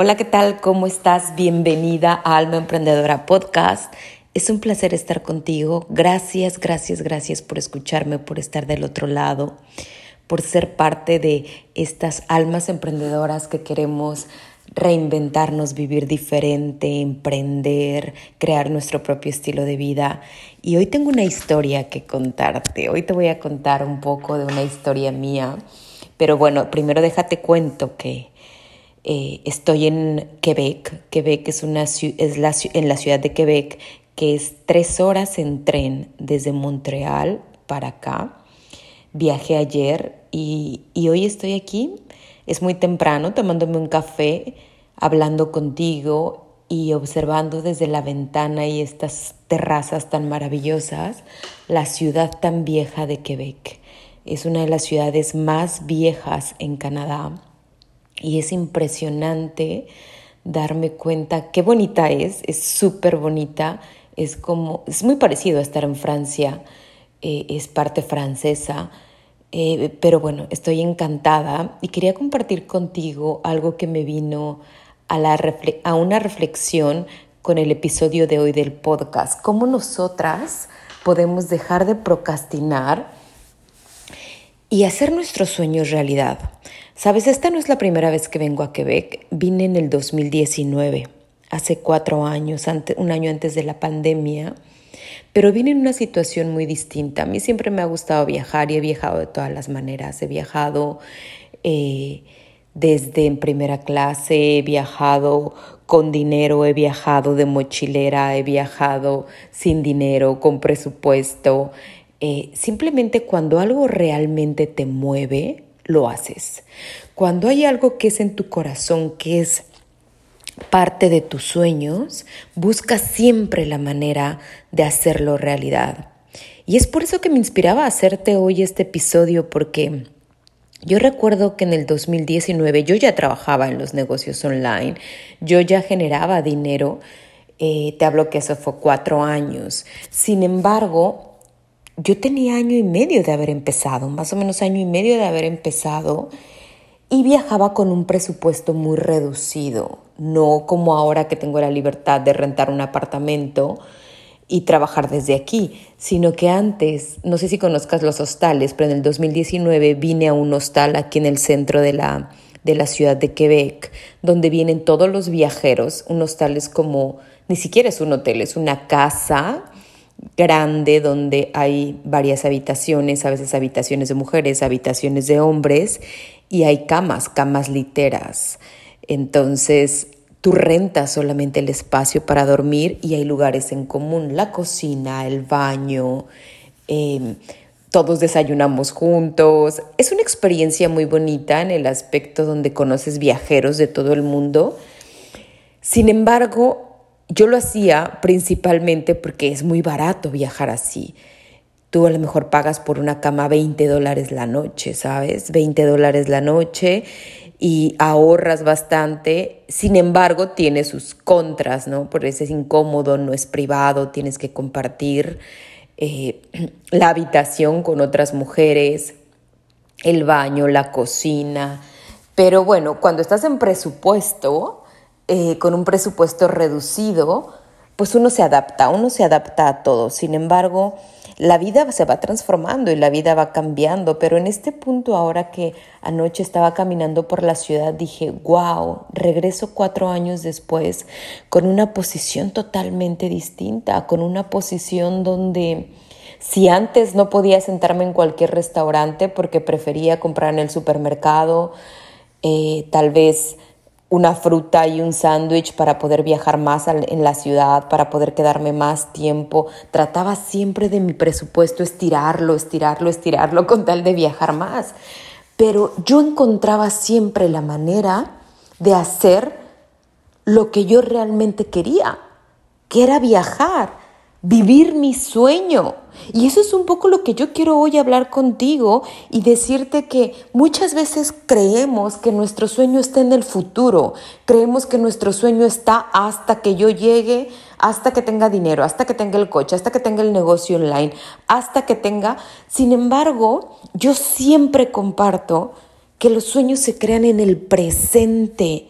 Hola, ¿qué tal? ¿Cómo estás? Bienvenida a Alma Emprendedora Podcast. Es un placer estar contigo. Gracias, gracias, gracias por escucharme, por estar del otro lado, por ser parte de estas almas emprendedoras que queremos reinventarnos, vivir diferente, emprender, crear nuestro propio estilo de vida. Y hoy tengo una historia que contarte. Hoy te voy a contar un poco de una historia mía. Pero bueno, primero déjate cuento que eh, estoy en Quebec. Quebec es, una, es la, en la ciudad de Quebec, que es tres horas en tren desde Montreal para acá. Viajé ayer y, y hoy estoy aquí. Es muy temprano tomándome un café, hablando contigo y observando desde la ventana y estas terrazas tan maravillosas la ciudad tan vieja de Quebec. Es una de las ciudades más viejas en Canadá y es impresionante darme cuenta qué bonita es, es súper bonita, es como, es muy parecido a estar en Francia, eh, es parte francesa, eh, pero bueno, estoy encantada y quería compartir contigo algo que me vino a, la a una reflexión con el episodio de hoy del podcast, cómo nosotras podemos dejar de procrastinar y hacer nuestros sueños realidad. Sabes, esta no es la primera vez que vengo a Quebec. Vine en el 2019, hace cuatro años, un año antes de la pandemia, pero vine en una situación muy distinta. A mí siempre me ha gustado viajar y he viajado de todas las maneras. He viajado eh, desde en primera clase, he viajado con dinero, he viajado de mochilera, he viajado sin dinero, con presupuesto. Eh, simplemente cuando algo realmente te mueve, lo haces. Cuando hay algo que es en tu corazón, que es parte de tus sueños, busca siempre la manera de hacerlo realidad. Y es por eso que me inspiraba a hacerte hoy este episodio, porque yo recuerdo que en el 2019 yo ya trabajaba en los negocios online, yo ya generaba dinero, eh, te hablo que eso fue cuatro años. Sin embargo, yo tenía año y medio de haber empezado, más o menos año y medio de haber empezado, y viajaba con un presupuesto muy reducido, no como ahora que tengo la libertad de rentar un apartamento y trabajar desde aquí, sino que antes, no sé si conozcas los hostales, pero en el 2019 vine a un hostal aquí en el centro de la, de la ciudad de Quebec, donde vienen todos los viajeros, un hostal es como, ni siquiera es un hotel, es una casa grande donde hay varias habitaciones, a veces habitaciones de mujeres, habitaciones de hombres y hay camas, camas literas. Entonces, tú rentas solamente el espacio para dormir y hay lugares en común, la cocina, el baño, em, todos desayunamos juntos. Es una experiencia muy bonita en el aspecto donde conoces viajeros de todo el mundo. Sin embargo, yo lo hacía principalmente porque es muy barato viajar así. Tú a lo mejor pagas por una cama 20 dólares la noche, ¿sabes? 20 dólares la noche y ahorras bastante. Sin embargo, tiene sus contras, ¿no? Porque es incómodo, no es privado, tienes que compartir eh, la habitación con otras mujeres, el baño, la cocina. Pero bueno, cuando estás en presupuesto, eh, con un presupuesto reducido, pues uno se adapta, uno se adapta a todo. Sin embargo, la vida se va transformando y la vida va cambiando, pero en este punto ahora que anoche estaba caminando por la ciudad dije, wow, regreso cuatro años después con una posición totalmente distinta, con una posición donde si antes no podía sentarme en cualquier restaurante porque prefería comprar en el supermercado, eh, tal vez una fruta y un sándwich para poder viajar más en la ciudad, para poder quedarme más tiempo. Trataba siempre de mi presupuesto estirarlo, estirarlo, estirarlo con tal de viajar más. Pero yo encontraba siempre la manera de hacer lo que yo realmente quería, que era viajar vivir mi sueño. Y eso es un poco lo que yo quiero hoy hablar contigo y decirte que muchas veces creemos que nuestro sueño está en el futuro, creemos que nuestro sueño está hasta que yo llegue, hasta que tenga dinero, hasta que tenga el coche, hasta que tenga el negocio online, hasta que tenga... Sin embargo, yo siempre comparto que los sueños se crean en el presente.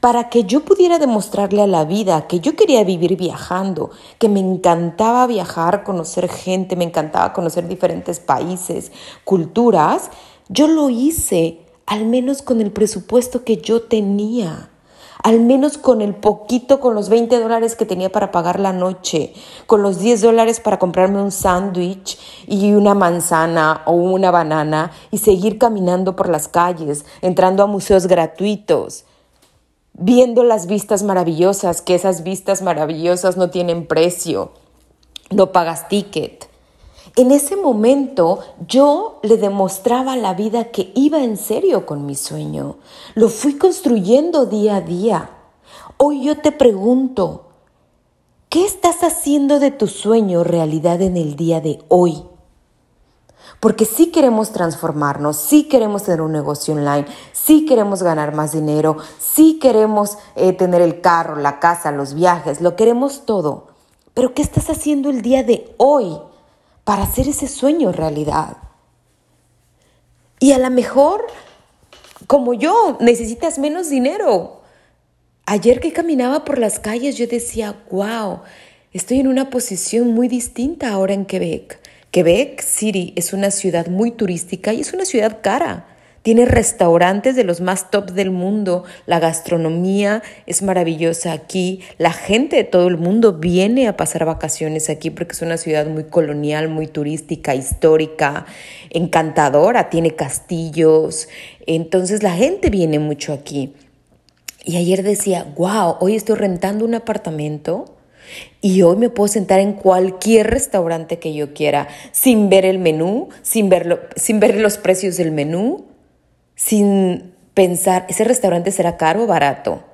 Para que yo pudiera demostrarle a la vida que yo quería vivir viajando, que me encantaba viajar, conocer gente, me encantaba conocer diferentes países, culturas, yo lo hice al menos con el presupuesto que yo tenía al menos con el poquito, con los 20 dólares que tenía para pagar la noche, con los 10 dólares para comprarme un sándwich y una manzana o una banana y seguir caminando por las calles, entrando a museos gratuitos, viendo las vistas maravillosas, que esas vistas maravillosas no tienen precio, no pagas ticket. En ese momento yo le demostraba a la vida que iba en serio con mi sueño. Lo fui construyendo día a día. Hoy yo te pregunto, ¿qué estás haciendo de tu sueño realidad en el día de hoy? Porque sí queremos transformarnos, sí queremos tener un negocio online, sí queremos ganar más dinero, sí queremos eh, tener el carro, la casa, los viajes, lo queremos todo. Pero ¿qué estás haciendo el día de hoy? para hacer ese sueño realidad. Y a lo mejor, como yo, necesitas menos dinero. Ayer que caminaba por las calles yo decía, wow, estoy en una posición muy distinta ahora en Quebec. Quebec City es una ciudad muy turística y es una ciudad cara. Tiene restaurantes de los más top del mundo. La gastronomía es maravillosa aquí. La gente de todo el mundo viene a pasar vacaciones aquí porque es una ciudad muy colonial, muy turística, histórica, encantadora. Tiene castillos. Entonces la gente viene mucho aquí. Y ayer decía, wow, hoy estoy rentando un apartamento. Y hoy me puedo sentar en cualquier restaurante que yo quiera, sin ver el menú, sin, verlo, sin ver los precios del menú, sin pensar, ¿ese restaurante será caro o barato?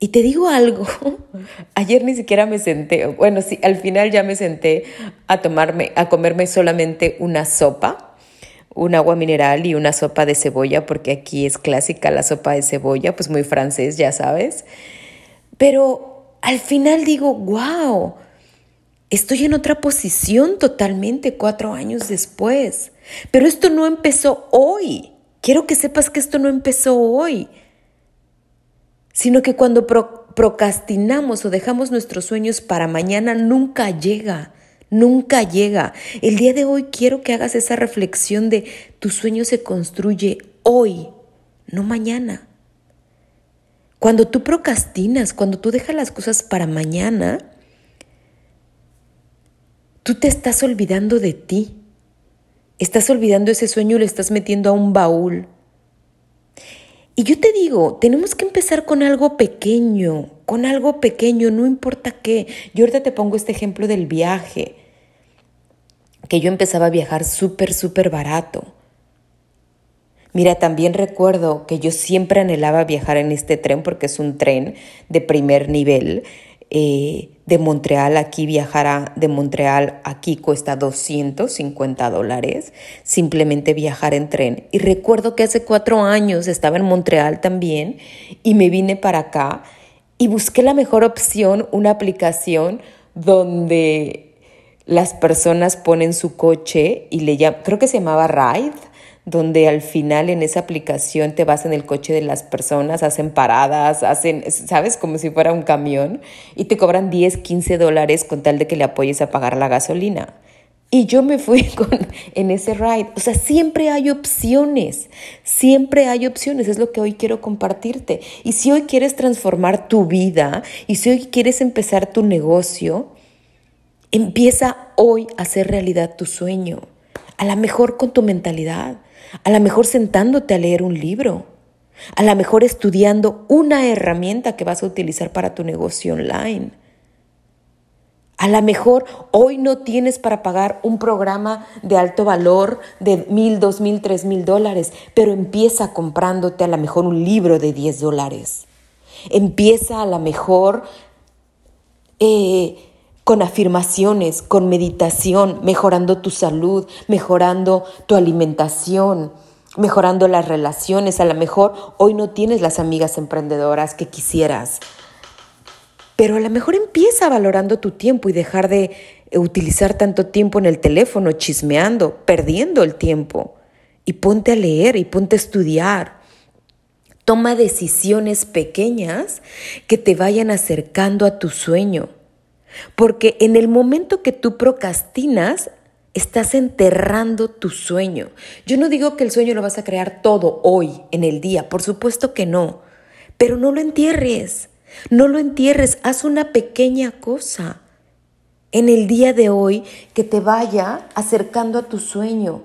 Y te digo algo, ayer ni siquiera me senté, bueno, sí, al final ya me senté a tomarme, a comerme solamente una sopa, un agua mineral y una sopa de cebolla, porque aquí es clásica la sopa de cebolla, pues muy francés, ya sabes. Pero al final digo, wow, estoy en otra posición totalmente cuatro años después. Pero esto no empezó hoy. Quiero que sepas que esto no empezó hoy, sino que cuando procrastinamos o dejamos nuestros sueños para mañana, nunca llega. Nunca llega. El día de hoy quiero que hagas esa reflexión de tu sueño se construye hoy, no mañana. Cuando tú procrastinas, cuando tú dejas las cosas para mañana, tú te estás olvidando de ti. Estás olvidando ese sueño y lo estás metiendo a un baúl. Y yo te digo, tenemos que empezar con algo pequeño, con algo pequeño, no importa qué. Yo ahorita te pongo este ejemplo del viaje, que yo empezaba a viajar súper, súper barato. Mira, también recuerdo que yo siempre anhelaba viajar en este tren porque es un tren de primer nivel eh, de Montreal aquí viajar de Montreal aquí cuesta 250 dólares, simplemente viajar en tren. Y recuerdo que hace cuatro años estaba en Montreal también y me vine para acá y busqué la mejor opción, una aplicación donde las personas ponen su coche y le llaman, creo que se llamaba Ride donde al final en esa aplicación te vas en el coche de las personas, hacen paradas, hacen, ¿sabes? Como si fuera un camión y te cobran 10, 15 dólares con tal de que le apoyes a pagar la gasolina. Y yo me fui con, en ese ride. O sea, siempre hay opciones, siempre hay opciones, es lo que hoy quiero compartirte. Y si hoy quieres transformar tu vida y si hoy quieres empezar tu negocio, empieza hoy a hacer realidad tu sueño, a lo mejor con tu mentalidad, a lo mejor sentándote a leer un libro, a lo mejor estudiando una herramienta que vas a utilizar para tu negocio online. A lo mejor hoy no tienes para pagar un programa de alto valor de mil, dos mil, tres mil dólares, pero empieza comprándote a lo mejor un libro de diez dólares. Empieza a lo mejor eh, con afirmaciones, con meditación, mejorando tu salud, mejorando tu alimentación, mejorando las relaciones. A lo mejor hoy no tienes las amigas emprendedoras que quisieras, pero a lo mejor empieza valorando tu tiempo y dejar de utilizar tanto tiempo en el teléfono chismeando, perdiendo el tiempo. Y ponte a leer y ponte a estudiar. Toma decisiones pequeñas que te vayan acercando a tu sueño. Porque en el momento que tú procrastinas, estás enterrando tu sueño. Yo no digo que el sueño lo vas a crear todo hoy, en el día, por supuesto que no, pero no lo entierres, no lo entierres, haz una pequeña cosa en el día de hoy que te vaya acercando a tu sueño.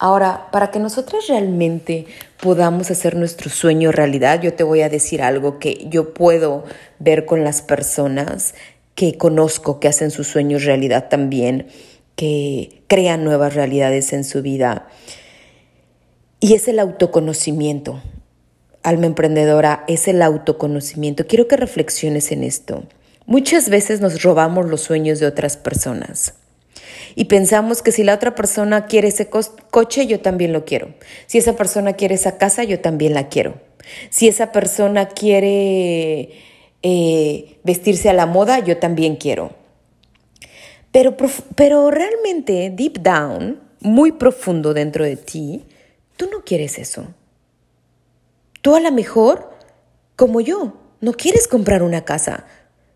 Ahora, para que nosotros realmente podamos hacer nuestro sueño realidad, yo te voy a decir algo que yo puedo ver con las personas que conozco que hacen sus sueños realidad también, que crean nuevas realidades en su vida. Y es el autoconocimiento. Alma emprendedora, es el autoconocimiento. Quiero que reflexiones en esto. Muchas veces nos robamos los sueños de otras personas y pensamos que si la otra persona quiere ese coche, yo también lo quiero. Si esa persona quiere esa casa, yo también la quiero. Si esa persona quiere eh, vestirse a la moda, yo también quiero. Pero, pero realmente, deep down, muy profundo dentro de ti, tú no quieres eso. Tú a lo mejor, como yo, no quieres comprar una casa.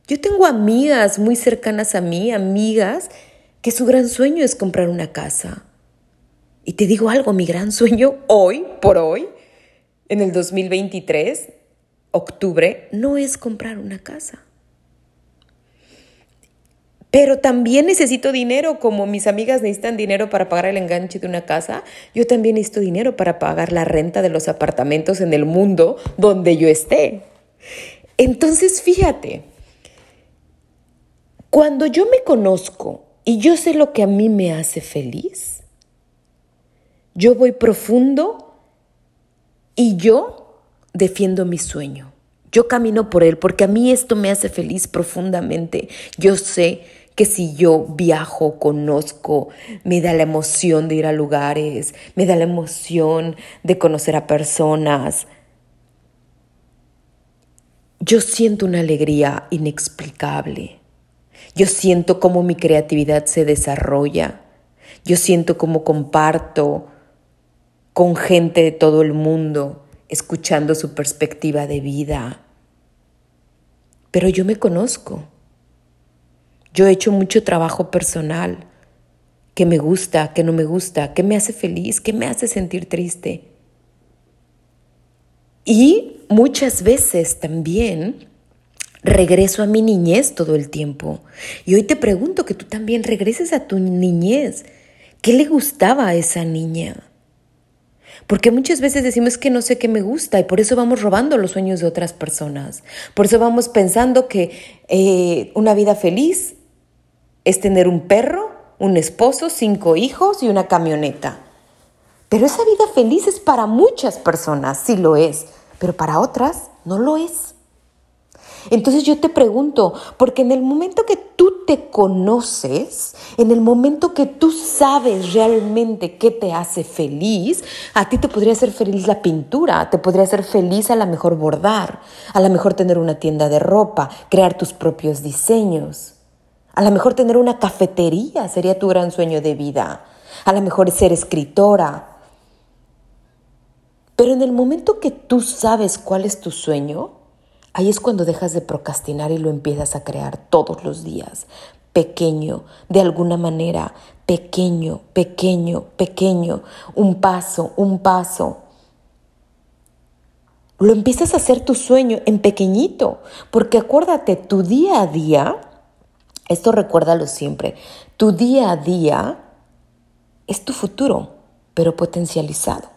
Yo tengo amigas muy cercanas a mí, amigas que su gran sueño es comprar una casa. Y te digo algo, mi gran sueño hoy, por hoy, en el 2023, octubre, no es comprar una casa. Pero también necesito dinero, como mis amigas necesitan dinero para pagar el enganche de una casa, yo también necesito dinero para pagar la renta de los apartamentos en el mundo donde yo esté. Entonces, fíjate, cuando yo me conozco y yo sé lo que a mí me hace feliz. Yo voy profundo y yo defiendo mi sueño. Yo camino por él porque a mí esto me hace feliz profundamente. Yo sé que si yo viajo, conozco, me da la emoción de ir a lugares, me da la emoción de conocer a personas. Yo siento una alegría inexplicable. Yo siento cómo mi creatividad se desarrolla. Yo siento cómo comparto con gente de todo el mundo, escuchando su perspectiva de vida. Pero yo me conozco. Yo he hecho mucho trabajo personal, que me gusta, que no me gusta, que me hace feliz, que me hace sentir triste. Y muchas veces también regreso a mi niñez todo el tiempo. Y hoy te pregunto que tú también regreses a tu niñez. ¿Qué le gustaba a esa niña? Porque muchas veces decimos que no sé qué me gusta y por eso vamos robando los sueños de otras personas. Por eso vamos pensando que eh, una vida feliz es tener un perro, un esposo, cinco hijos y una camioneta. Pero esa vida feliz es para muchas personas, sí lo es, pero para otras no lo es. Entonces yo te pregunto, porque en el momento que tú te conoces, en el momento que tú sabes realmente qué te hace feliz, a ti te podría hacer feliz la pintura, te podría hacer feliz a lo mejor bordar, a lo mejor tener una tienda de ropa, crear tus propios diseños, a lo mejor tener una cafetería sería tu gran sueño de vida, a lo mejor ser escritora. Pero en el momento que tú sabes cuál es tu sueño, Ahí es cuando dejas de procrastinar y lo empiezas a crear todos los días, pequeño, de alguna manera, pequeño, pequeño, pequeño, un paso, un paso. Lo empiezas a hacer tu sueño en pequeñito, porque acuérdate, tu día a día, esto recuérdalo siempre, tu día a día es tu futuro, pero potencializado.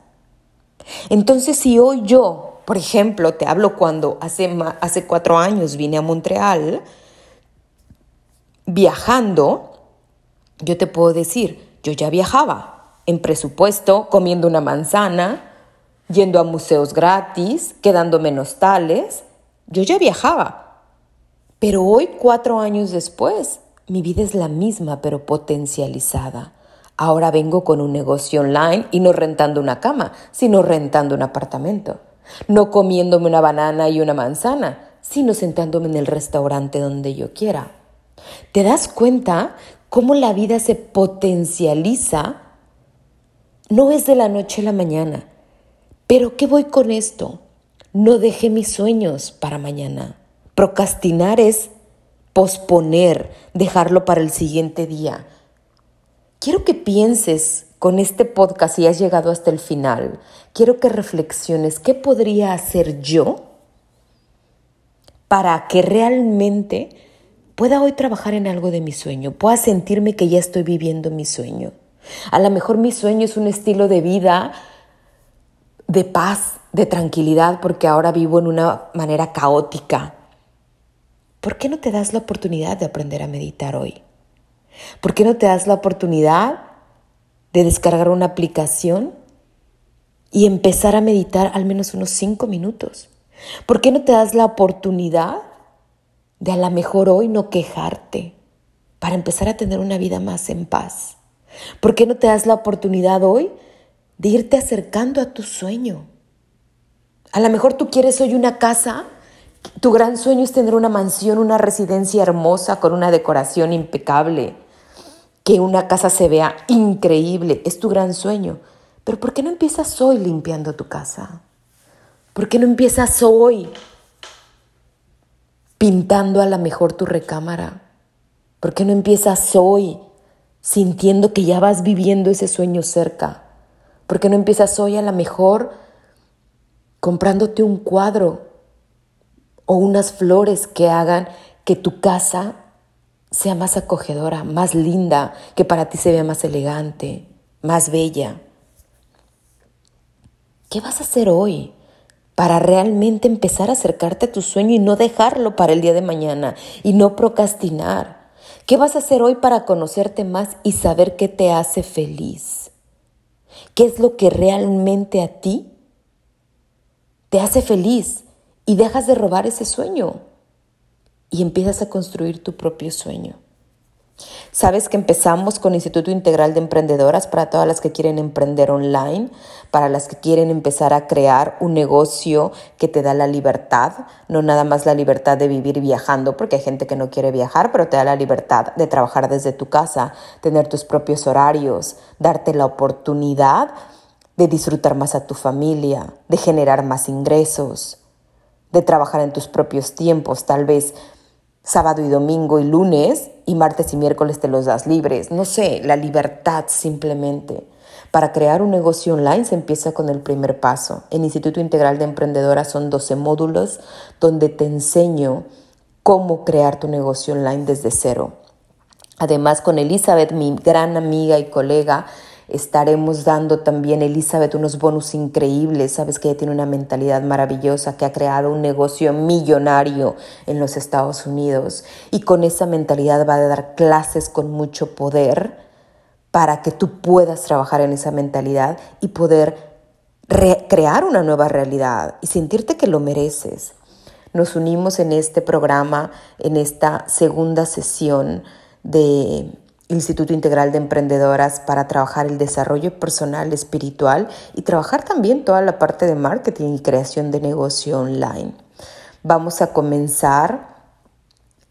Entonces, si hoy yo por ejemplo, te hablo cuando hace, hace cuatro años vine a Montreal, viajando, yo te puedo decir, yo ya viajaba en presupuesto, comiendo una manzana, yendo a museos gratis, quedándome en hostales, yo ya viajaba. Pero hoy, cuatro años después, mi vida es la misma, pero potencializada. Ahora vengo con un negocio online y no rentando una cama, sino rentando un apartamento no comiéndome una banana y una manzana, sino sentándome en el restaurante donde yo quiera. ¿Te das cuenta cómo la vida se potencializa? No es de la noche a la mañana, Pero ¿qué voy con esto? No deje mis sueños para mañana. Procrastinar es posponer, dejarlo para el siguiente día. Quiero que pienses con este podcast, si has llegado hasta el final, quiero que reflexiones qué podría hacer yo para que realmente pueda hoy trabajar en algo de mi sueño, pueda sentirme que ya estoy viviendo mi sueño. A lo mejor mi sueño es un estilo de vida de paz, de tranquilidad, porque ahora vivo en una manera caótica. ¿Por qué no te das la oportunidad de aprender a meditar hoy? ¿Por qué no te das la oportunidad de descargar una aplicación y empezar a meditar al menos unos cinco minutos? ¿Por qué no te das la oportunidad de a lo mejor hoy no quejarte para empezar a tener una vida más en paz? ¿Por qué no te das la oportunidad hoy de irte acercando a tu sueño? A lo mejor tú quieres hoy una casa, tu gran sueño es tener una mansión, una residencia hermosa con una decoración impecable, que una casa se vea increíble, es tu gran sueño. Pero ¿por qué no empiezas hoy limpiando tu casa? ¿Por qué no empiezas hoy pintando a la mejor tu recámara? ¿Por qué no empiezas hoy sintiendo que ya vas viviendo ese sueño cerca? ¿Por qué no empiezas hoy a la mejor comprándote un cuadro o unas flores que hagan que tu casa sea más acogedora, más linda, que para ti se vea más elegante, más bella? ¿Qué vas a hacer hoy? para realmente empezar a acercarte a tu sueño y no dejarlo para el día de mañana y no procrastinar. ¿Qué vas a hacer hoy para conocerte más y saber qué te hace feliz? ¿Qué es lo que realmente a ti te hace feliz? Y dejas de robar ese sueño y empiezas a construir tu propio sueño. Sabes que empezamos con Instituto Integral de Emprendedoras para todas las que quieren emprender online, para las que quieren empezar a crear un negocio que te da la libertad, no nada más la libertad de vivir viajando, porque hay gente que no quiere viajar, pero te da la libertad de trabajar desde tu casa, tener tus propios horarios, darte la oportunidad de disfrutar más a tu familia, de generar más ingresos, de trabajar en tus propios tiempos, tal vez sábado y domingo y lunes y martes y miércoles te los das libres. No sé, la libertad simplemente. Para crear un negocio online se empieza con el primer paso. En Instituto Integral de Emprendedoras son 12 módulos donde te enseño cómo crear tu negocio online desde cero. Además, con Elizabeth, mi gran amiga y colega, Estaremos dando también, Elizabeth, unos bonus increíbles. Sabes que ella tiene una mentalidad maravillosa, que ha creado un negocio millonario en los Estados Unidos. Y con esa mentalidad va a dar clases con mucho poder para que tú puedas trabajar en esa mentalidad y poder crear una nueva realidad y sentirte que lo mereces. Nos unimos en este programa, en esta segunda sesión de Instituto Integral de Emprendedoras para trabajar el desarrollo personal, espiritual y trabajar también toda la parte de marketing y creación de negocio online. Vamos a comenzar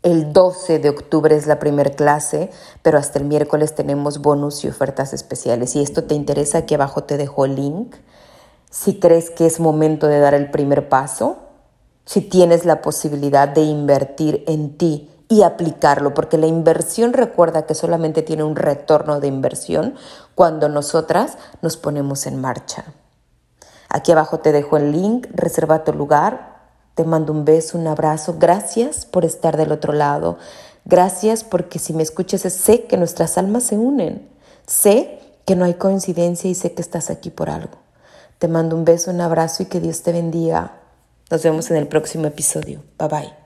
el 12 de octubre es la primera clase, pero hasta el miércoles tenemos bonus y ofertas especiales. Si esto te interesa, aquí abajo te dejo el link. Si crees que es momento de dar el primer paso, si tienes la posibilidad de invertir en ti, y aplicarlo, porque la inversión recuerda que solamente tiene un retorno de inversión cuando nosotras nos ponemos en marcha. Aquí abajo te dejo el link, reserva tu lugar, te mando un beso, un abrazo, gracias por estar del otro lado, gracias porque si me escuchas sé que nuestras almas se unen, sé que no hay coincidencia y sé que estás aquí por algo. Te mando un beso, un abrazo y que Dios te bendiga. Nos vemos en el próximo episodio. Bye bye.